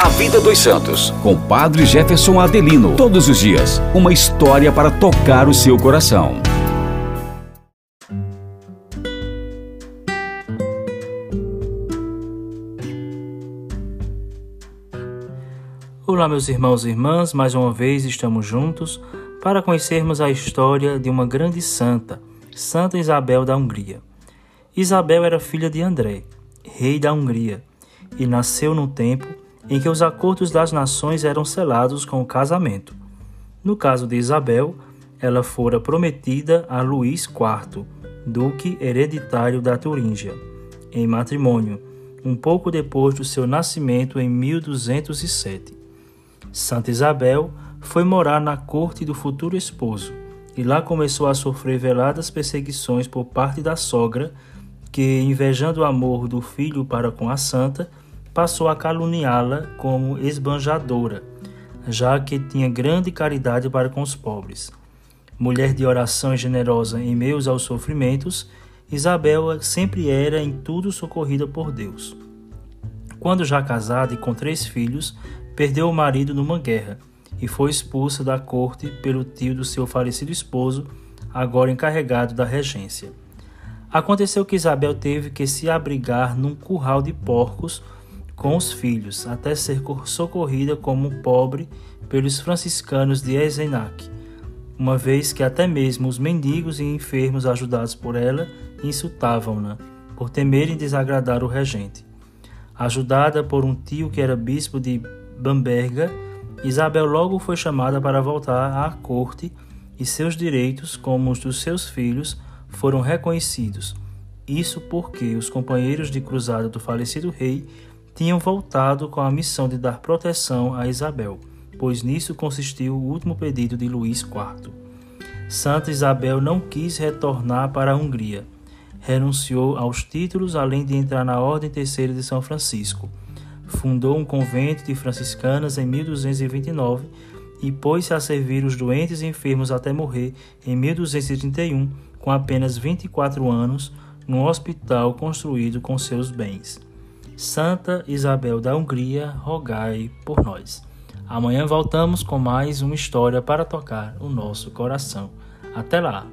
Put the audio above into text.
A Vida dos Santos, com Padre Jefferson Adelino. Todos os dias, uma história para tocar o seu coração. Olá, meus irmãos e irmãs, mais uma vez estamos juntos para conhecermos a história de uma grande santa, Santa Isabel da Hungria. Isabel era filha de André, rei da Hungria, e nasceu num tempo em que os acordos das nações eram selados com o casamento. No caso de Isabel, ela fora prometida a Luís IV, duque hereditário da Turíngia, em matrimônio, um pouco depois do seu nascimento em 1207. Santa Isabel foi morar na corte do futuro esposo e lá começou a sofrer veladas perseguições por parte da sogra, que, invejando o amor do filho para com a santa, passou a caluniá-la como esbanjadora, já que tinha grande caridade para com os pobres. Mulher de oração e generosa em meios aos sofrimentos, Isabel sempre era em tudo socorrida por Deus. Quando já casada e com três filhos, perdeu o marido numa guerra e foi expulsa da corte pelo tio do seu falecido esposo, agora encarregado da regência. Aconteceu que Isabel teve que se abrigar num curral de porcos com os filhos, até ser socorrida como pobre pelos franciscanos de Eisenach, uma vez que até mesmo os mendigos e enfermos ajudados por ela insultavam-na, por temerem desagradar o regente. Ajudada por um tio que era bispo de Bamberga, Isabel logo foi chamada para voltar à corte e seus direitos, como os dos seus filhos, foram reconhecidos. Isso porque os companheiros de cruzada do falecido rei tinham voltado com a missão de dar proteção a Isabel, pois nisso consistiu o último pedido de Luís IV. Santa Isabel não quis retornar para a Hungria. Renunciou aos títulos, além de entrar na Ordem Terceira de São Francisco. Fundou um convento de franciscanas em 1229 e pôs-se a servir os doentes e enfermos até morrer em 1231, com apenas 24 anos, num hospital construído com seus bens. Santa Isabel da Hungria, rogai por nós. Amanhã voltamos com mais uma história para tocar o nosso coração. Até lá!